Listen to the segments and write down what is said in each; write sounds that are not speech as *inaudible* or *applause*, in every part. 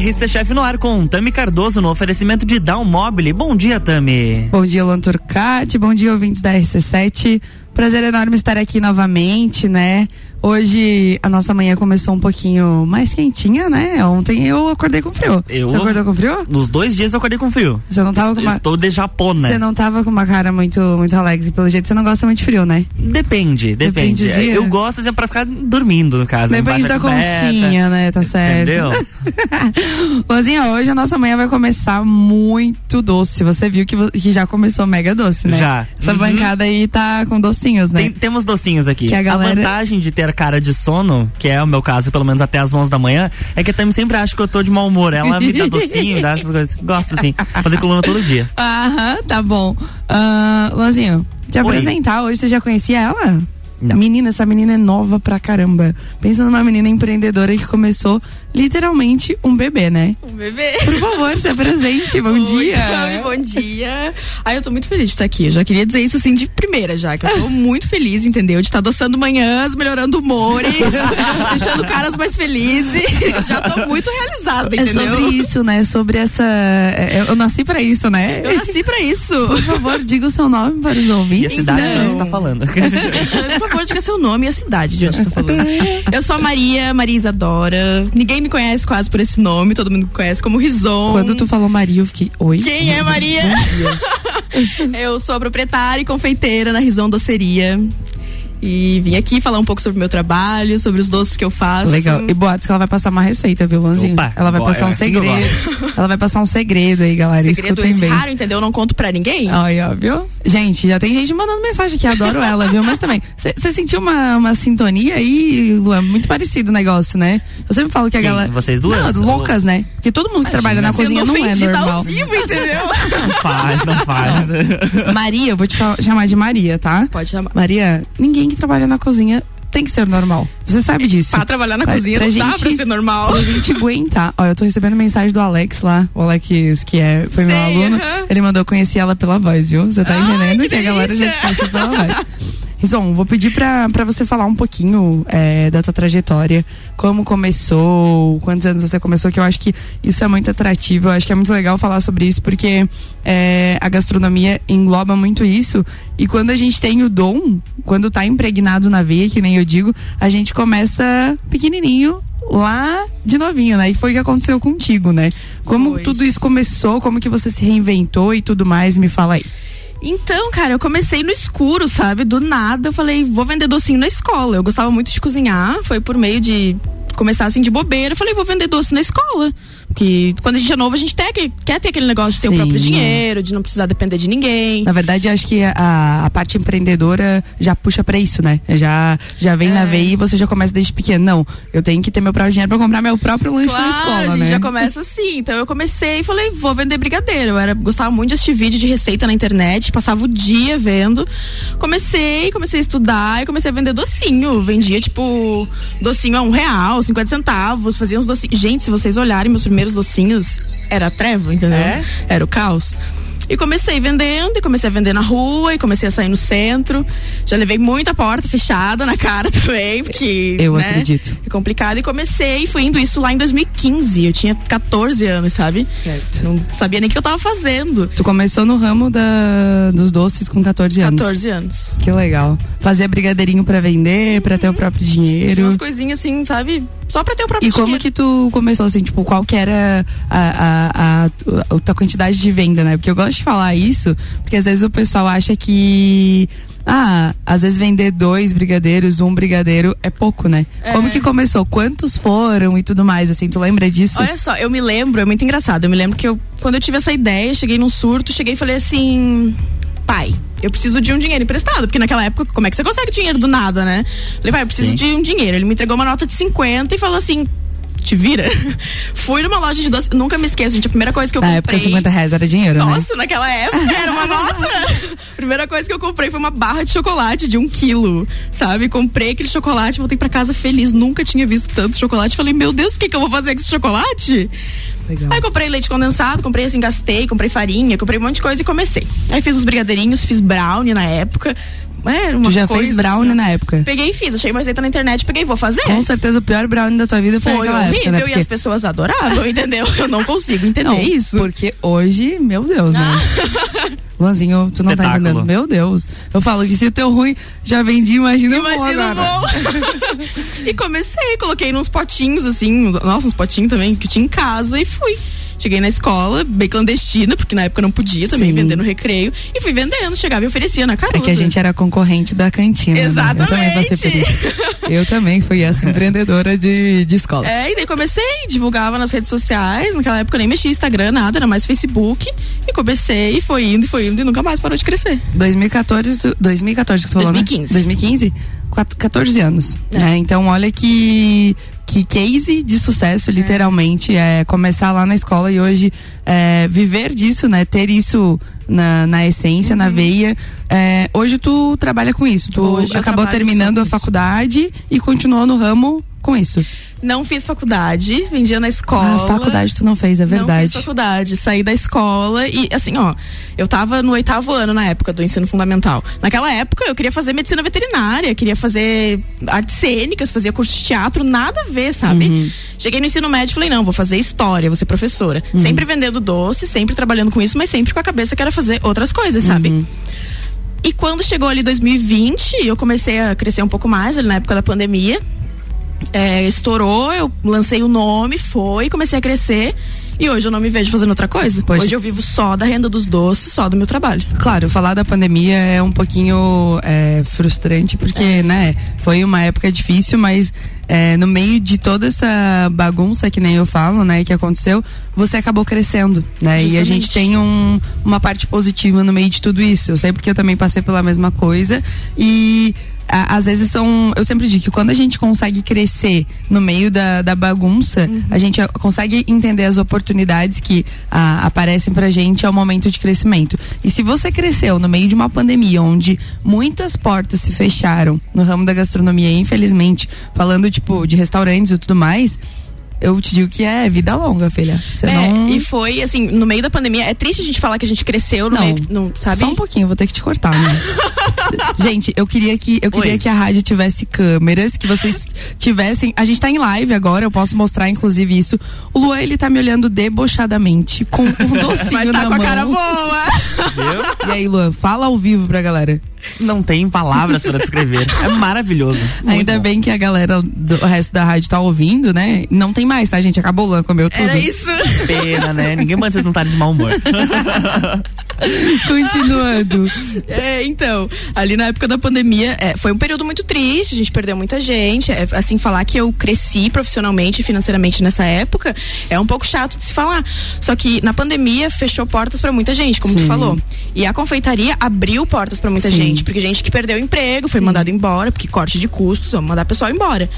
RC Chef no ar com Tami Cardoso no oferecimento de Down Mobile. Bom dia, Tami. Bom dia, Luan Turcati. Bom dia, ouvintes da RC7. Prazer enorme estar aqui novamente, né? Hoje a nossa manhã começou um pouquinho mais quentinha, né? Ontem eu acordei com frio. Eu, Você acordou com frio? Nos dois dias eu acordei com frio. Você não tava com uma... Estou de japona. Você não tava com uma cara muito, muito alegre, pelo jeito você não gosta muito de frio, né? Depende, depende. Depende eu gosto assim, pra ficar dormindo, no caso. Depende da conchinha, né? Tá certo. Entendeu? *laughs* Luzinha, hoje a nossa manhã vai começar muito doce. Você viu que, que já começou mega doce, né? Já. Essa Uhum. bancada aí tá com docinhos, né? Tem- temos docinhos aqui. Que a galera- vantagem de ter cara de sono, que é o meu caso, pelo menos até as 11 da manhã, é que a Tami sempre acha que eu tô de mau humor. Ela me dá docinho, dá essas coisas. Gosto assim. Fazer coluna todo dia. Aham, tá bom. Uh, Luanzinho, te Oi. apresentar hoje, você já conhecia ela? Não. Menina, essa menina é nova pra caramba. Pensa numa menina empreendedora que começou literalmente um bebê, né? Um bebê. Por favor, se apresente. Bom Oi, dia. Bom dia. Ai, eu tô muito feliz de estar aqui. Eu já queria dizer isso assim de primeira já, que eu tô muito feliz, entendeu? De estar adoçando manhãs, melhorando humores, *laughs* deixando caras mais felizes. Já tô muito realizada, É entendeu? sobre isso, né? Sobre essa. é, Eu nasci pra isso, né? Eu nasci pra isso. Por favor, diga o seu nome para os E a ouvintes. cidade Então. que você tá falando. *laughs* *laughs* Por favor, diga seu nome e a cidade de onde você tá falando. *laughs* Eu sou a Maria, Maria Isadora. Ninguém me conhece quase por esse nome, todo mundo me conhece como Rison. Quando tu falou Maria, eu fiquei. Oi? Quem é Maria? *laughs* Eu sou a proprietária e confeiteira na Rison Doceria. E vim aqui falar um pouco sobre o meu trabalho, sobre os doces que eu faço. Legal. E boatos que ela vai passar uma receita, viu, Lanzinho? Opa, ela vai bora, passar um assim que segredo. *laughs* Ela vai passar um segredo aí, galera. Segredo Escutem esse bem. raro, entendeu? Eu não conto pra ninguém. Ai, ó, viu? Gente, já tem gente mandando mensagem aqui, adoro ela, viu? Mas também, você sentiu uma, uma sintonia aí, Luan? Muito parecido o negócio, né? Eu sempre falo que a Quem? galera. Vocês duas? Não, loucas, né? Porque todo mundo que trabalha na cozinha não é ofendida normal. ao vivo, entendeu? Não faz, não faz. Maria, eu vou te chamar de Maria, tá? Pode chamar. Maria, ninguém que trabalha na cozinha tem que ser normal. Você sabe disso. Pra trabalhar na Pra- cozinha pra não dá gente- pra ser normal. Pra gente aguentar. Ó, eu tô recebendo mensagem do Alex lá. O Alex, que é, foi meu Sei, aluno. aham. Ele mandou conhecer ela pela voz, viu? Você tá Ai, entendendo que que, a galera já te conhece pela voz. *laughs* Rison, vou pedir pra, pra você falar um pouquinho é, da tua trajetória, como começou, quantos anos você começou, que eu acho que isso é muito atrativo, eu acho que é muito legal falar sobre isso, porque é, a gastronomia engloba muito isso, e quando a gente tem o dom, quando tá impregnado na veia, que nem eu digo, a gente começa pequenininho, lá de novinho, né? E foi o que aconteceu contigo, né? Como Foi. tudo isso começou, como que você se reinventou e tudo mais, me fala aí. Então, cara, eu comecei no escuro, sabe? Do nada, eu falei, vou vender docinho na escola. Eu gostava muito de cozinhar, foi por meio de começar assim de bobeira. Eu falei, vou vender doce na escola. Porque quando a gente é novo, a gente tem, que- quer ter aquele negócio de ter o próprio dinheiro, de não precisar depender de ninguém. Na verdade, acho que a, a parte empreendedora já puxa pra isso, né? Já, já vem na É. veia e você já começa desde pequeno. Não, eu tenho que ter meu próprio dinheiro pra comprar meu próprio lanche Claro, na escola, a gente né? já começa assim. Então eu comecei e falei, vou vender brigadeiro. Eu era, gostava muito de assistir vídeo de receita na internet, passava o dia vendo. Comecei, comecei a estudar e comecei a vender docinho. Vendia, tipo, docinho a um real, 50 centavos, fazia uns docinhos. Gente, se vocês olharem meus primeiros docinhos, era a treva, entendeu? É? Era o caos. E comecei vendendo, e comecei a vender na rua, e comecei a sair no centro. Já levei muita porta fechada na cara *laughs* também, porque. Eu né, acredito. É complicado. E comecei, fui indo isso lá em 2015. Eu tinha 14 anos, sabe? Certo. Não sabia nem o que eu tava fazendo. Tu começou no ramo da, dos doces com 14 anos. 14 anos. Que legal. Fazia brigadeirinho pra vender, pra ter o próprio Fiz dinheiro. umas coisinhas assim, sabe? Só pra ter o próprio E como dinheiro. que tu começou assim, tipo, qual que era a, a, a, a tua quantidade de venda, né? Porque eu gosto de falar isso, porque às vezes o pessoal acha que. Ah, às vezes vender dois brigadeiros, um brigadeiro é pouco, né? É. Como que começou? Quantos foram e tudo mais, assim, tu lembra disso? Olha só, eu me lembro, é muito engraçado. Eu me lembro que eu, quando eu tive essa ideia, cheguei num surto, cheguei e falei assim: pai, eu preciso de um dinheiro emprestado. Porque naquela época, como é que você consegue dinheiro do nada, né? Falei, pai, eu preciso Sim. de um dinheiro. Ele me entregou uma nota de 50 e falou assim. Te vira? *laughs* Fui numa loja de doce. Nunca me esqueço, gente. A primeira coisa que eu Na comprei. época, 50 reais era dinheiro, né? Nossa, naquela época era uma nota. *laughs* Primeira coisa que eu comprei foi uma barra de chocolate de um quilo, sabe? Comprei aquele chocolate, voltei pra casa feliz, nunca tinha visto tanto chocolate. Falei, meu Deus, o que, que eu vou fazer com esse chocolate? Legal. Aí comprei leite condensado, comprei assim, gastei, comprei farinha, comprei um monte de coisa e comecei. Aí fiz os brigadeirinhos, fiz brownie na época. É, uma Tu já coisa fez brownie assim, na época? Peguei e fiz, achei uma receita na internet, peguei, vou fazer. Com certeza o pior brownie da tua vida foi, Foi aquela horrível época, né? e Porque- as pessoas adoravam, *laughs* entendeu? Eu não consigo entender Não, isso. Porque hoje, meu Deus, né? *laughs* Luanzinho, tu não tá entendendo. Meu Deus. Eu falo que se o teu ruim já vendi, imagina o bom Imagina agora. bom. *laughs* e comecei, coloquei nos potinhos, assim, nossa, uns potinhos também que tinha em casa e fui. Cheguei na escola, bem clandestina, porque na época não podia também vender no recreio. E fui vendendo, chegava e oferecia na caruda. É que a gente era concorrente da cantina. né? Eu também Exatamente. Eu também fui essa empreendedora de, de escola. É, e daí comecei, divulgava nas redes sociais. Naquela época eu nem mexia em Instagram, nada, era mais Facebook. E comecei, e foi indo, e foi indo, e nunca mais parou de crescer. 2014, tu- 2014 que tu falou, 2015. né? 2015? Quat- 14 anos. É. né? Então, olha que, que case de sucesso, literalmente, é começar lá na escola e hoje é, viver disso, né? Ter isso na, na essência, na veia. É, hoje tu trabalha com isso. Tu Uhum. Hoje acabou terminando a faculdade e continuou no ramo com isso. Não fiz faculdade, vendia na escola. Ah, faculdade tu não fez, é Não verdade. fiz faculdade, saí da escola e assim, ó, eu tava no oitavo ano na época do ensino fundamental. Naquela época eu queria fazer medicina veterinária, queria fazer artes cênicas, fazia curso de teatro, nada a ver, sabe? Uhum. Cheguei no ensino médio e falei, não, vou fazer história, vou ser professora. Uhum. Sempre vendendo doce, sempre trabalhando com isso, mas sempre com a cabeça que era fazer outras coisas, sabe? Uhum. E quando chegou ali 2020, eu comecei a crescer um pouco mais, ali na época da pandemia. É, estourou, eu lancei o nome, foi, comecei a crescer. E hoje eu não me vejo fazendo outra coisa. Poxa. Hoje eu vivo só da renda dos doces, só do meu trabalho. Claro, falar da pandemia é um pouquinho é, frustrante, porque, né, foi uma época difícil, mas é, no meio de toda essa bagunça que nem eu falo, né, que aconteceu, você acabou crescendo, né? E a gente Justamente. tem um- uma parte positiva no meio de tudo isso. Eu sei porque eu também passei pela mesma coisa e a- às vezes são. Eu sempre digo que quando a gente consegue crescer no meio da, da bagunça, a gente a- consegue entender as oportunidades que ah, aparecem pra gente ao momento de crescimento. E se você cresceu no meio de uma pandemia onde muitas portas se fecharam no ramo da gastronomia, infelizmente, falando tipo de restaurantes e tudo mais. Eu te digo que é vida longa, filha. Você É, não. E foi, assim, no meio da pandemia. É triste a gente falar que a gente cresceu no Não. meio. Não, sabe? Só um pouquinho, vou ter que te cortar, né? *laughs* gente, eu queria que eu queria Oi. que a rádio tivesse câmeras, que vocês tivessem. A gente tá em live agora, eu posso mostrar inclusive isso. O Luan, ele tá me olhando debochadamente com um *laughs* docinho Mas na tá com a mão. cara boa. Viu? E aí, Luan, fala ao vivo pra galera. Não tem palavras para descrever. É maravilhoso. Ainda bom. bem que a galera do resto da rádio tá ouvindo, né? Não tem mais, tá, gente? Acabou o Luan, comeu tudo. Era isso. Pena, né? Ninguém manda vocês não estarem de mau humor. *laughs* Continuando. É, então, ali na época da pandemia, é, foi um período muito triste, a gente perdeu muita gente. É, assim, falar que eu cresci profissionalmente e financeiramente nessa época é um pouco chato de se falar. Só que na pandemia fechou portas pra muita gente, como Sim. tu falou. E a confeitaria abriu portas pra muita Sim. gente, porque gente que perdeu o emprego foi mandado embora, porque corte de custos, vamos mandar o pessoal embora.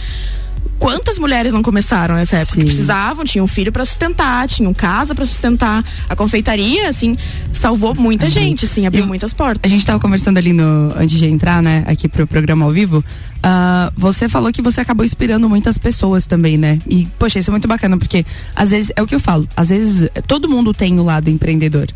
Quantas mulheres não começaram nessa época? Sim. Que precisavam, tinham filho pra sustentar, tinham casa pra sustentar. A confeitaria, assim, salvou muita gente, assim, abriu Eu- muitas portas. A gente tava conversando ali no, antes de entrar, né, aqui pro programa ao vivo. Ah, você falou que você acabou inspirando muitas pessoas também, né? E, poxa, isso é muito bacana, porque às vezes, é o que eu falo, às vezes todo mundo tem o lado empreendedor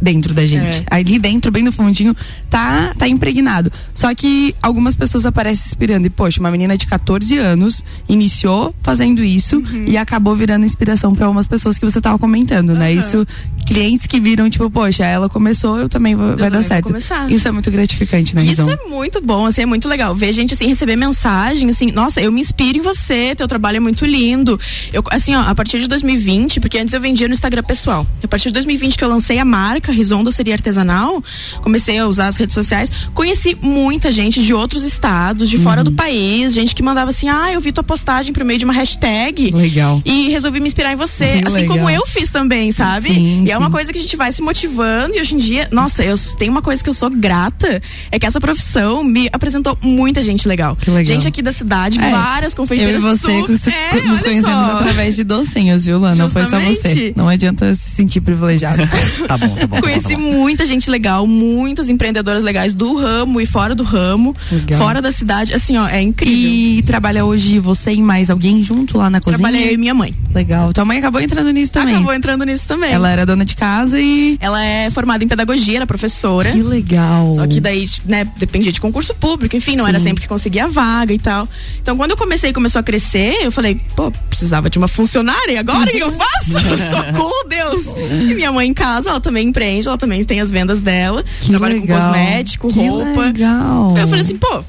dentro da gente. É. Ali dentro, bem no fundinho, tá, tá impregnado. Só que algumas pessoas aparecem inspirando. E, poxa, uma menina de 14 anos iniciou fazendo isso Uhum. e acabou virando inspiração para algumas pessoas que você tava comentando, né? Aham. Isso, clientes que viram, tipo, poxa, ela começou, eu também vou, vai também dar certo. começar. Isso é muito gratificante, né, Isso Rizão? é muito bom, assim, é muito legal. Ver gente assim receber mensagem, assim, nossa, eu me inspiro em você, teu trabalho é muito lindo. Eu, assim, ó, a partir de 2020, porque antes eu vendia no Instagram pessoal. A partir de 2020 que eu lancei a marca Rizondo Seria Artesanal, comecei a usar as redes sociais, conheci muita gente de outros estados, de Uhum. fora do país, gente que mandava assim: "Ah, eu vi tua postagem por meio de uma hashtag". Legal. E resolvi me inspirar em você, Que assim legal. como eu fiz também, sabe? Sim, e é uma sim. coisa que a gente vai se motivando e hoje em dia, nossa, eu tenho uma coisa que eu sou grata, é que essa profissão me apresentou muita gente legal. Que legal. Gente aqui da cidade, É, várias Eu e confeiteiras você super- é, nos conhecemos só. através de docinhos, viu, Luan? Não foi só você. Justamente. Não adianta se sentir privilegiado. *laughs* Tá bom, tá bom. Conheci muita gente legal, muitas empreendedoras legais do ramo e fora do ramo, Legal. fora da cidade. Assim, ó, é incrível. E trabalha hoje você e mais alguém junto lá na cozinha? Trabalhei eu e minha mãe. Legal. Tua mãe acabou entrando nisso também. Acabou entrando nisso também. Ela era dona de casa e. Ela é formada em pedagogia, era professora. Que legal. Só que daí, né, dependia de concurso público, enfim, não era Sim. sempre que conseguia a vaga e tal. Então, quando eu comecei e começou a crescer, eu falei, pô, precisava de uma funcionária, e agora o que eu *laughs* faço? Socorro, Deus! E minha mãe em casa, ela também empreende, ela também tem as vendas dela, Que trabalha legal. com cosmético, Que roupa. legal. Eu falei assim, pô.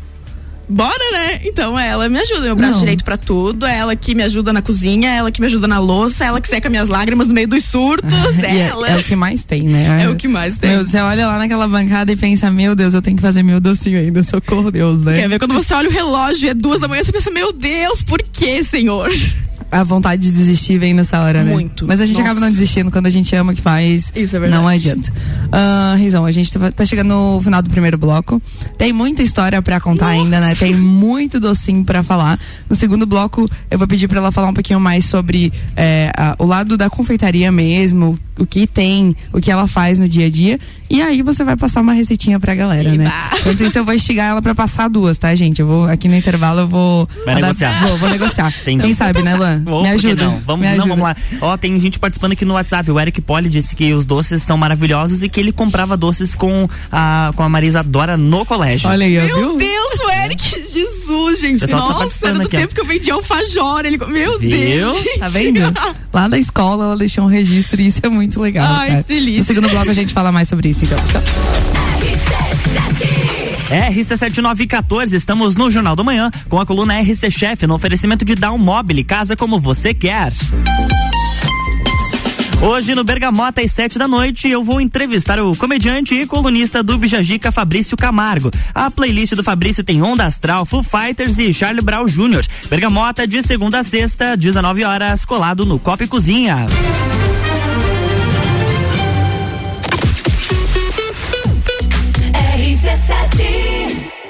Bora, né? Então ela me ajuda, meu braço Não. direito pra tudo, é ela que me ajuda na cozinha, é ela que me ajuda na louça, é ela que seca minhas lágrimas no meio dos surtos, *laughs* E é é, ela. é o que mais tem, né? É o que mais tem. Meu, você olha lá naquela bancada e pensa, meu Deus, eu tenho que fazer meu docinho ainda, socorro Deus, né? Quer ver quando você olha o relógio e é duas da manhã, você pensa, meu Deus, por que, Senhor? A vontade de desistir vem nessa hora, né? Muito. Mas a gente Nossa. acaba não desistindo quando a gente ama o que faz. Isso é verdade. Não adianta. Ah, Rizão, a gente tá- tá chegando no final do primeiro bloco. Tem muita história pra contar ainda, né? Tem muito docinho pra falar. No segundo bloco, eu vou pedir pra ela falar um pouquinho mais sobre é, a- o lado da confeitaria mesmo, o que tem, o que ela faz no dia a dia. E aí você vai passar uma receitinha pra galera, né? Eba. Enquanto isso, eu vou instigar ela pra passar duas, tá, gente? Eu vou, aqui no intervalo, eu vou. Vai negociar. Vou, vou negociar. Tem- Quem sabe, né, Luan? Me ajuda. Não? Vamos, me não, vamos lá. Ó, tem gente participando aqui no WhatsApp. O Eric Poli disse que os doces são maravilhosos e que ele comprava doces com a, com a Marisa Dora no colégio. Olha aí, ó, Meu viu? Deus, o Eric, Jesus, gente. tá Nossa, participando era do aqui, ó. tempo que eu vendia alfajor. Ele, meu Viu? Deus. Tá vendo? Lá na escola ela deixou um registro e isso é muito legal. Ai, cara. que delícia. No segundo bloco a gente fala mais sobre isso, então. RC7914, estamos no Jornal do Manhã com a coluna RC Chef no oferecimento de Down Mobile, casa como você quer. Hoje no Bergamota às sete da noite eu vou entrevistar o comediante e colunista do Bijagica Fabrício Camargo. A playlist do Fabrício tem Onda Astral, Foo Fighters e Charlie Brown Jr. Bergamota de segunda a sexta, 19 horas, colado no Copa e Cozinha.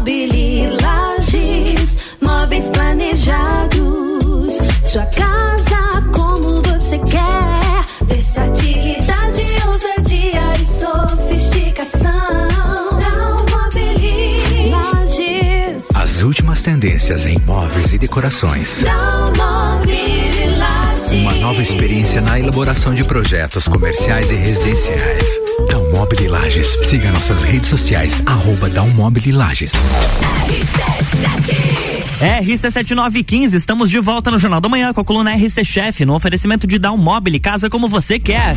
Dalmobili Lages, móveis planejados. Sua casa como você quer. Versatilidade, ousadia e sofisticação. As últimas tendências em móveis e decorações. Dalmobili. Uma nova experiência na elaboração de projetos comerciais e residenciais. Dalmobile Lages. Siga nossas redes sociais, arroba Dalmobile Lages. RC7915, estamos de volta no Jornal do Manhã com a coluna RC Chef no oferecimento de Down Mobile, casa como você quer.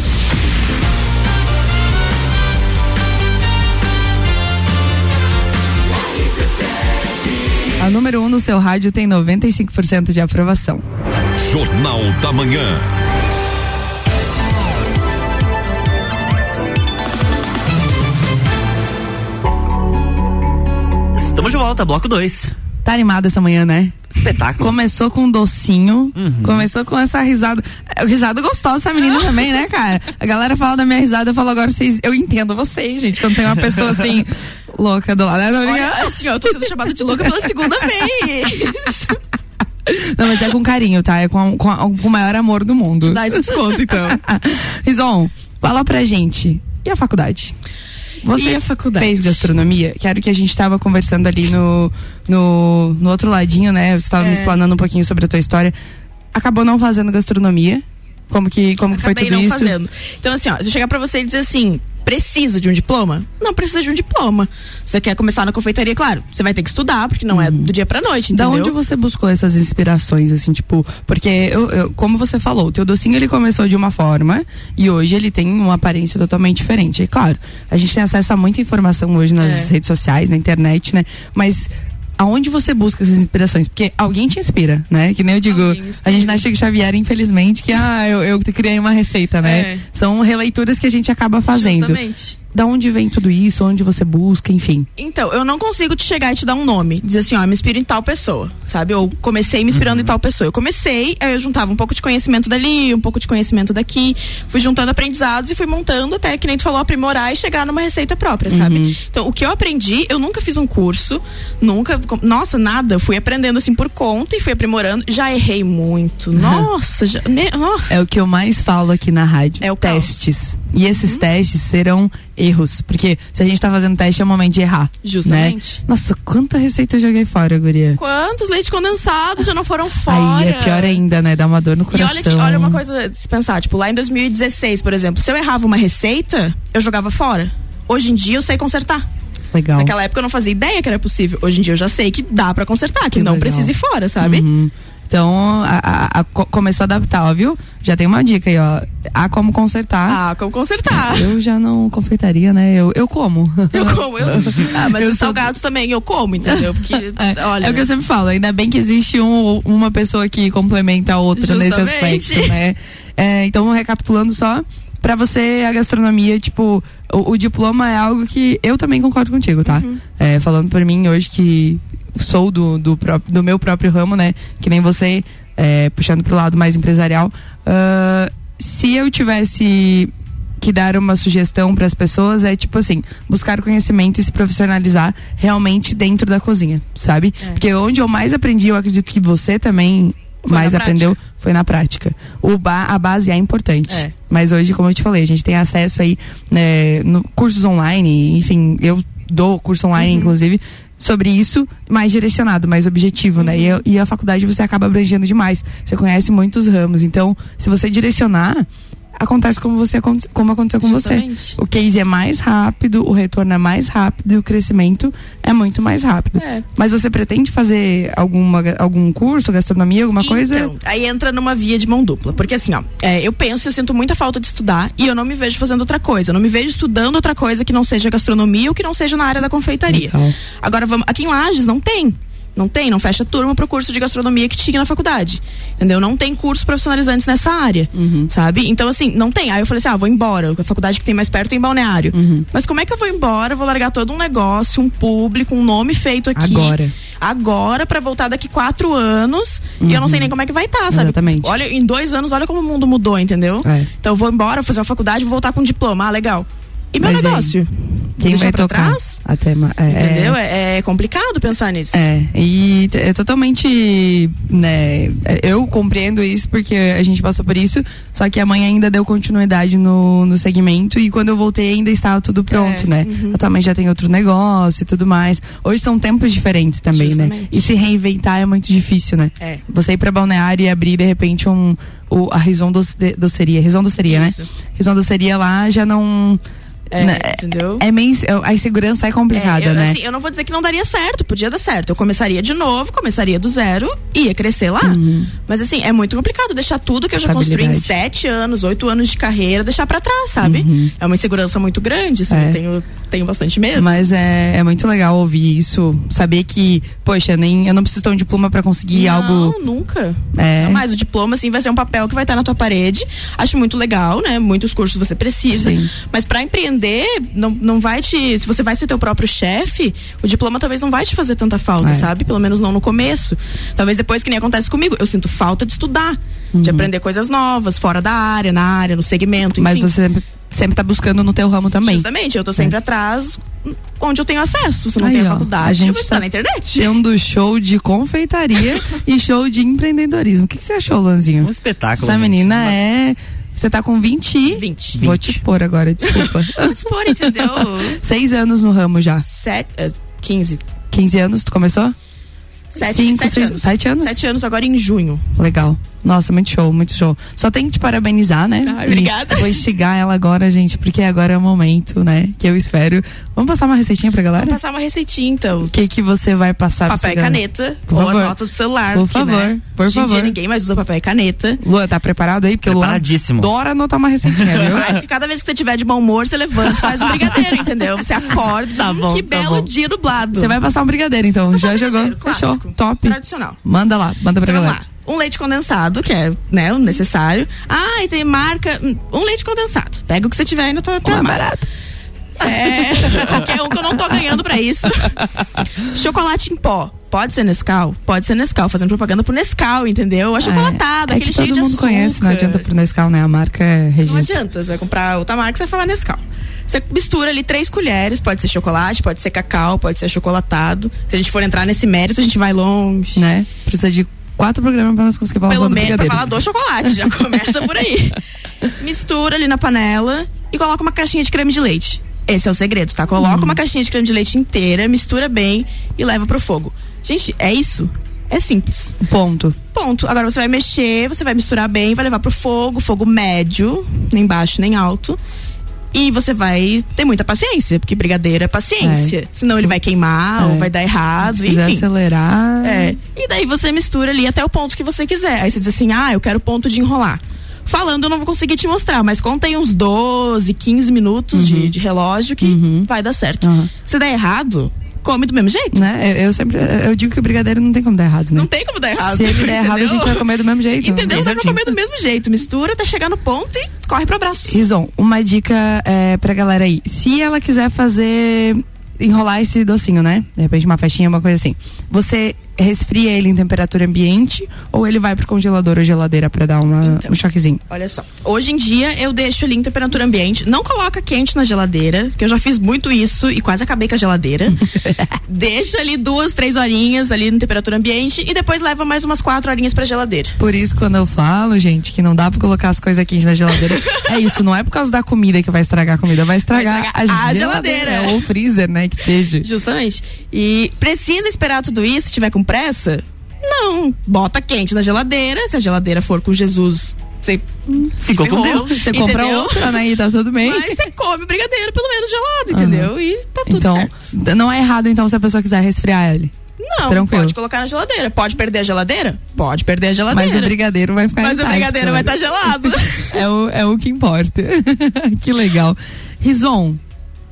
A número 1 um no seu rádio tem 95% de aprovação. Jornal da Manhã. Estamos de volta, bloco 2. Tá animada essa manhã, né? Espetáculo. Começou com um docinho, começou com essa risada. É, Risada gostosa essa menina *laughs* também, né, cara? A galera fala da minha risada, eu falo agora, vocês, eu entendo vocês, gente, quando tem uma pessoa assim, *laughs* louca do lado. Né? Tô Olha, assim, ó, eu tô sendo chamada de louca pela segunda *laughs* vez. *laughs* Não, mas é com carinho, tá? É com, com, com o maior amor do mundo. Dá esse desconto, então. *laughs* Rison, fala pra gente. E a faculdade? Você E a faculdade? fez gastronomia? Que era o que a gente tava conversando ali no, no, no outro ladinho, né? Você tava me É. explanando um pouquinho sobre a tua história. Acabou não fazendo gastronomia? Como que, como que foi tudo não isso? fazendo. Então, assim, ó, se eu chegar pra você e dizer assim, precisa de um diploma? Não precisa de um diploma. Você quer começar na confeitaria, claro, você vai ter que estudar, porque não é do dia pra noite, Da entendeu? onde você buscou essas inspirações, assim, tipo, porque eu, eu- como você falou, o teu docinho ele começou de uma forma e hoje ele tem uma aparência totalmente diferente. E claro, a gente tem acesso a muita informação hoje nas É. redes sociais, na internet, né? Mas aonde você busca essas inspirações? Porque alguém te inspira, né? Que nem eu digo, a gente na Chico Xavier, infelizmente, que ah, eu, eu criei uma receita, né? É. São releituras que a gente acaba fazendo. Justamente. Da onde vem tudo isso, onde você busca, enfim. Então, eu não consigo te chegar e te dar um nome. Dizer assim, ó, me inspiro em tal pessoa, sabe? Ou comecei me inspirando em tal pessoa. Eu comecei, aí eu juntava um pouco de conhecimento dali, um pouco de conhecimento daqui, fui juntando aprendizados e fui montando até, que nem tu falou, aprimorar e chegar numa receita própria, sabe? Então, o que eu aprendi, eu nunca fiz um curso, nunca, nossa, nada. Fui aprendendo assim por conta e fui aprimorando. Já errei muito. *laughs* Nossa, já. me- ó. É o que eu mais falo aqui na rádio. É o caos. testes. E esses testes serão erros. Porque se a gente tá fazendo teste, é o momento de errar. Justamente. Né? Nossa, quanta receita eu joguei fora, guria. Quantos leite condensados já não foram fora? Aí é pior ainda, né? Dá uma dor no E coração. olha, que, olha uma coisa de se pensar, tipo, lá em 2016, por exemplo, se eu errava uma receita, eu jogava fora. Hoje em dia eu sei consertar. Legal. Naquela época eu não fazia ideia que era possível. Hoje em dia eu já sei que dá pra consertar, que, Que não legal. precisa ir fora, sabe? Uhum. Então, a, a- a- co- começou a adaptar, ó, viu? Já tem uma dica aí, ó. Há como consertar. Ah, como consertar. Eu já não confeitaria, né? Eu, eu como. *laughs* Eu como, eu. *laughs* Ah, mas Eu os sou- salgados também eu como, entendeu? Porque, *laughs* É, olha. é o que eu sempre falo, ainda bem que existe um- uma pessoa que complementa a outra nesse Justamente. aspecto, né? É, então, recapitulando só, pra você a gastronomia, tipo, o, o diploma é algo que eu também concordo contigo, tá? Uhum. É, falando por mim hoje que sou do, do, do meu próprio ramo, né? Que nem você, é, puxando pro lado mais empresarial. ah, se eu tivesse que dar uma sugestão para as pessoas é tipo assim, buscar conhecimento e se profissionalizar realmente dentro da cozinha, sabe? É. Porque onde eu mais aprendi, eu acredito que você também Foi mais aprendeu, foi na prática. O ba a base é importante. É. Mas hoje, como eu te falei, a gente tem acesso aí, né, no cursos online, enfim, eu dou curso online, inclusive, sobre isso, mais direcionado, mais objetivo, né? E, eu- e a faculdade você acaba abrangendo demais. Você conhece muitos ramos. Então, se você direcionar, acontece como você como aconteceu com Justamente. você. O case é mais rápido, o retorno é mais rápido e o crescimento é muito mais rápido. É. Mas você pretende fazer alguma, algum curso, gastronomia, alguma coisa? Então, aí entra numa via de mão dupla. Porque assim, ó, é, eu penso, eu sinto muita falta de estudar e eu não me vejo fazendo outra coisa. Eu não me vejo estudando outra coisa que não seja gastronomia ou que não seja na área da confeitaria. Legal. Agora, vamos, aqui em Lages não tem. Não tem, não fecha turma pro curso de gastronomia que tinha na faculdade. Entendeu? Não tem cursos profissionalizantes nessa área. Sabe? Então, assim, não tem. Aí eu falei assim: ah, vou embora. A faculdade que tem mais perto é em balneário. Mas como é que eu vou embora? Vou largar todo um negócio, um público, um nome feito aqui. Agora. Agora, pra voltar daqui quatro anos. E eu não sei nem como é que vai estar, sabe? Exatamente. Olha, em dois anos, olha como o mundo mudou, entendeu? É. Então eu vou embora, vou fazer uma faculdade, vou voltar com um diploma. Ah, legal. E meu Mas aí, negócio? Quem Deixar vai tocar? trás? Até é, Entendeu? É, é complicado pensar nisso. É, e é totalmente, né, é, eu compreendo isso porque a gente passou por isso, só que a mãe ainda deu continuidade no, no segmento e quando eu voltei ainda estava tudo pronto, É, né? uhum. Atualmente já tem outro negócio e tudo mais. Hoje são tempos diferentes também, né? Justamente. E se reinventar é muito difícil, né? É. Você ir pra balneário e abrir de repente um, o, a Rison doce- doceria, Rison doceria, né? Rison doceria lá já não... É, né, entendeu? É meio, a insegurança é complicada, É, eu, né? assim, eu não vou dizer que não daria certo, podia dar certo. Eu começaria de novo, começaria do zero, ia crescer lá. Mas assim, é muito complicado deixar tudo que eu já construí em Uhum. Sete anos, oito anos de carreira, deixar pra trás, sabe? É uma insegurança muito grande, assim, Uhum. É. eu tenho, tenho bastante medo. Mas é, é muito legal ouvir isso, saber que, poxa, nem eu não preciso ter um diploma pra conseguir não, algo. nunca. É. Mas o diploma, assim, vai ser um papel que vai estar na tua parede. Acho muito legal, né? Muitos cursos você precisa. Sim. Mas pra empreender, não, não vai te. Se você vai ser teu próprio chefe, o diploma talvez não vai te fazer tanta falta, É. sabe? Pelo menos não no começo. Talvez depois que nem acontece comigo. Eu sinto falta de estudar, de aprender coisas novas, fora da área, na área, no segmento, Mas enfim. você sempre, tá buscando no teu ramo também. Justamente, eu tô sempre atrás onde eu tenho acesso. Se não Aí, tem faculdade, a gente estar tá na internet. Tendo show de confeitaria *laughs* e show de empreendedorismo. O que, que você achou, Luanzinho? Um espetáculo. Essa gente. menina Uma- é. Você tá com 20. e- 20. Vou te expor agora, desculpa. *laughs* Vou dispor, entendeu? *laughs* Seis anos no ramo já. Sete, eh, 15. 15 anos, tu começou? Sete, Cinco, sete seis- anos. sete anos? Sete anos agora em junho. Legal. Nossa, muito show, muito show. Só tenho que te parabenizar, né? Ai, obrigada. E Vou instigar ela agora, gente, porque agora é o momento, né? Que eu espero. Vamos passar uma receitinha pra galera? Vou passar uma receitinha, então. O que que você vai passar Papel e caneta. Por ou favor. as notas do celular. Por porque, favor, né, por hoje em dia favor. ninguém mais usa papel e caneta. Luan, tá preparado aí? Porque o Preparadíssimo. adora anotar uma receitinha, viu? Mas que cada vez que você tiver de bom humor, você levanta e faz um brigadeiro, entendeu? Você acorda e Tá "Hum, bom, que tá belo bom. dia nublado. Você vai passar um brigadeiro, então. Passar Já um jogou. Fechou. clássico, Top. Tradicional. Manda lá, manda pra Então, vamos galera. lá. Um leite condensado, que é né, o necessário. Ah, e tem marca. hum, Um leite condensado. Pega o que você tiver aí na tua, tua marca. barato. É, qualquer um que eu não tô ganhando pra isso. Chocolate em pó. Pode ser Nescau? Pode ser Nescau, fazendo propaganda pro Nescau, entendeu? Achocolatado, é aquele que cheio todo de mundo açúcar. conhece, não adianta pro Nescau, né? A marca é Não registro. adianta, você vai comprar outra marca, você vai falar Nescau. Você mistura ali três colheres, pode ser chocolate, pode ser cacau, pode ser achocolatado. Se a gente for entrar nesse mérito, a gente vai longe. Né? Precisa de quatro programas pra nós conseguir falar Pelo menos pra falar do chocolate, já *laughs* começa por aí. Mistura ali na panela e coloca uma caixinha de creme de leite. Esse é o segredo, tá? Coloca Hum. uma caixinha de creme de leite inteira, mistura bem e leva pro fogo. Gente, é isso. É simples. Ponto. Ponto. Agora você vai mexer, você vai misturar bem, vai levar pro fogo, fogo médio, nem baixo nem alto. E você vai ter muita paciência, porque brigadeiro é paciência. É. Senão ele vai queimar ou É. vai dar errado, Se quiser enfim. acelerar. É. E daí você mistura ali até o ponto que você quiser. Aí você diz assim: ah, eu quero ponto de enrolar. Falando, eu não vou conseguir te mostrar, mas contém uns 12, 15 minutos de, de relógio que vai dar certo. Uhum. Se der errado, come do mesmo jeito. Né? Eu, eu sempre eu digo que o brigadeiro não tem como dar errado, né? Não tem como dar errado. Se ele der errado, a entendeu? gente vai comer do mesmo jeito. Entendeu? Bem Dá pra comer do mesmo jeito. Mistura até chegar no ponto e corre pro abraço. Rison, uma dica é, pra galera aí. Se ela quiser fazer. enrolar esse docinho, né? De repente uma festinha, uma coisa assim. Você resfria ele em temperatura ambiente ou ele vai pro congelador ou geladeira pra dar uma, Então. um choquezinho? Olha só. Hoje em dia eu deixo ali em temperatura ambiente. Não coloca quente na geladeira, que eu já fiz muito isso e quase acabei com a geladeira. *laughs* Deixa ali duas, três horinhas ali em temperatura ambiente e depois leva mais umas quatro horinhas pra geladeira. Por isso, quando eu falo, gente, que não dá pra colocar as coisas quentes na geladeira, *laughs* é isso, não é por causa da comida que vai estragar a comida, vai estragar, Vai estragar a, a geladeira. geladeira. Ou o freezer, né, que seja. Justamente. E precisa esperar tudo isso se tiver com pressa? Não. Bota quente na geladeira. Se a geladeira for com Jesus, você Ficou com ferrou, Deus. Você compra outra, né, e tá tudo bem. Mas você come o brigadeiro pelo menos gelado, entendeu? E tá tudo então, certo. não é errado, então, se a pessoa quiser resfriar ele. Não, tranquilo. pode colocar na geladeira. Pode perder a geladeira? Pode perder a geladeira. Mas o brigadeiro vai ficar Mas o brigadeiro vai estar gelado. *laughs* É o, é o que importa. *laughs* que legal. Rison,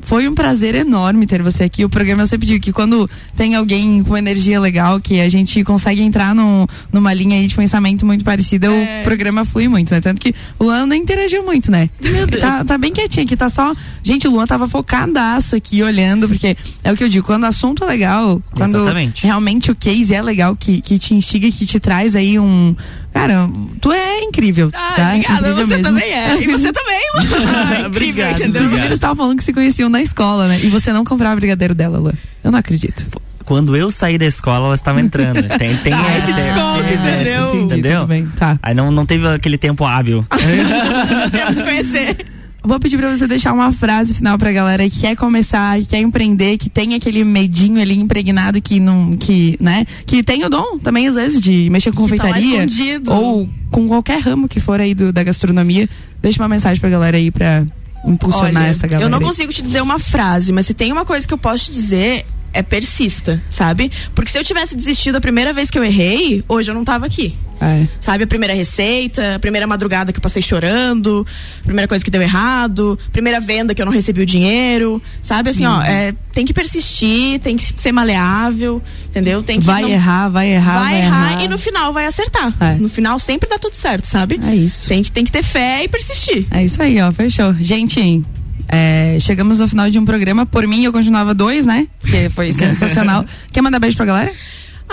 foi um prazer enorme ter você aqui. O programa eu sempre digo que quando tem alguém com energia legal, que a gente consegue entrar num, numa linha aí de pensamento muito parecida, É. o programa flui muito, né? Tanto que o Luan não interagiu muito, né? Meu Deus. Tá, tá bem quietinho aqui, tá só. Gente, o Luan tava focadaço aqui, olhando, porque é o que eu digo, quando o assunto é legal, quando Exatamente. realmente o case é legal, que, que te instiga, que te traz aí um. Cara, tu é incrível. Ah, tá? obrigada. Incrível Você mesmo. também é. E você também, Lu. *laughs* Incrível, Obrigado, entendeu? Eles estavam falando que se conheciam na escola, né? E você não comprava brigadeiro dela, Luan. Eu não acredito. Quando eu saí da escola, ela estava entrando. Tem, tem *laughs* Tá, esse tem- desconto, tem- entendeu? Entendi, Entendeu? tudo bem. Tá. Aí não, não teve aquele tempo hábil. *laughs* Temos de conhecer. Vou pedir pra você deixar uma frase final pra galera que quer começar, que quer empreender, que tem aquele medinho ali impregnado que não, que, né? Que tem o dom também, às vezes, de mexer com tá confeitaria. escondido. ou com qualquer ramo que for aí do, da gastronomia. Deixa uma mensagem pra galera aí pra impulsionar Olha, essa galera. Eu não aí. consigo te dizer uma frase, mas se tem uma coisa que eu posso te dizer, é persista, sabe? Porque se eu tivesse desistido a primeira vez que eu errei, hoje eu não tava aqui. É. Sabe, a primeira receita, a primeira madrugada que eu passei chorando, a primeira coisa que deu errado, primeira venda que eu não recebi o dinheiro, sabe? Assim, Uhum. ó, é, tem que persistir, tem que ser maleável, entendeu? Tem que Vai não- errar, vai errar, vai, vai, errar, e no final vai acertar. É. No final sempre dá tudo certo, sabe? É isso. Tem que, tem que ter fé e persistir. É isso aí, ó, fechou. Gente, é, chegamos ao final de um programa. Por mim, eu continuava dois, né? Que foi *laughs* sensacional. Quer mandar beijo pra galera?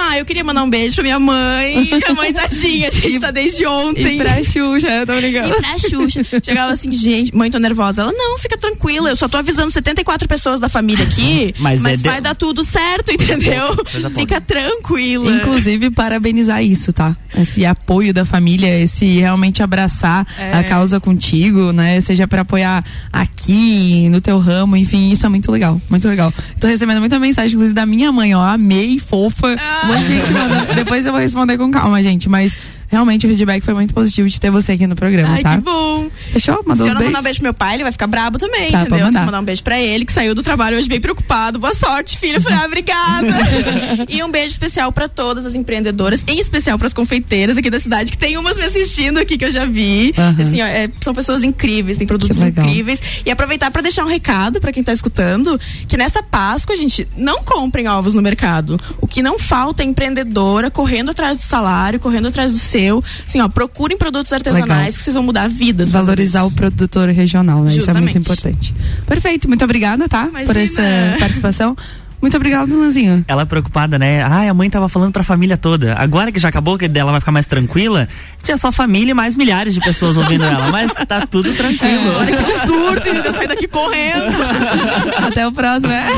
Ah, eu queria mandar um beijo pra minha mãe. *laughs* Minha mãe tadinha, a gente tá desde ontem. E pra Xuxa, eu tô brincando. E pra Xuxa. Chegava assim, gente, mãe, tô nervosa. Ela, não, fica tranquila, eu só tô avisando 74 pessoas da família aqui, Mas *laughs* mas, é de- vai dar tudo certo, entendeu? Fica tranquila. Inclusive, parabenizar isso, tá? Esse apoio da família, esse realmente abraçar É. a causa contigo, né? Seja pra apoiar aqui, no teu ramo, enfim, isso é muito legal, muito legal. Tô recebendo muita mensagem, inclusive, da minha mãe, ó, amei, fofa. Um monte de gente mandando. Depois eu vou responder com calma, gente, mas realmente o feedback foi muito positivo de ter você aqui no programa, Ai, tá? que bom. Fechou? Mandou Se eu não beijos? mandar um beijo pro meu pai, ele vai ficar brabo também, Tá, entendeu? Tem mandar. que mandar um beijo pra ele, que saiu do trabalho hoje bem preocupado. Boa sorte, filho. Eu falei, ah, obrigada. *laughs* e um beijo especial pra todas as empreendedoras, em especial pras confeiteiras aqui da cidade, que tem umas me assistindo aqui que eu já vi. Aham. Assim, ó, é, são pessoas incríveis, têm produtos incríveis. E aproveitar pra deixar um recado pra quem tá escutando, que nessa Páscoa, gente, não comprem ovos no mercado. O que não falta é empreendedora correndo atrás do salário, correndo atrás do seu. Assim, ó, procurem produtos artesanais Legal. que vocês vão mudar vidas. Valorizar o produtor regional, né? Isso é muito Justamente. importante. Perfeito, muito obrigada, tá? Por Imagina. essa participação. Muito obrigada, Lanzinho. Ela preocupada, né? Ai, a mãe tava falando pra família toda. Agora que já acabou, que dela vai ficar mais tranquila, tinha só família e mais milhares de pessoas ouvindo ela. Mas tá tudo tranquilo. Surto, ainda sair daqui correndo. Até o próximo, é?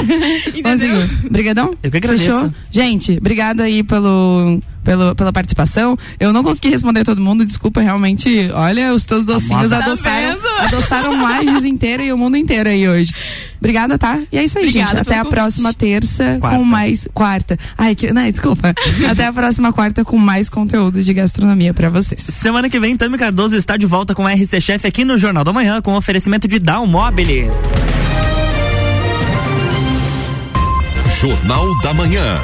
Lanzinho, brigadão? Eu que agradeço. Fechou? Gente, obrigada aí pelo, pelo, pela participação. Eu não consegui responder todo mundo, desculpa, realmente. Olha, os teus docinhos Famosa. adoçaram, Tá adoçaram Lages inteira e o mundo inteiro aí hoje. Obrigada, tá? E é isso aí, Obrigada gente. Até a convite. próxima terça Quarta. com mais. Quarta. Ai, que. Não, desculpa. Até a próxima quarta com mais conteúdo de gastronomia pra vocês. Semana que vem, Tami Cardoso está de volta com a RC Chef aqui no Jornal da Manhã, com oferecimento de Down Mobile. Jornal da Manhã.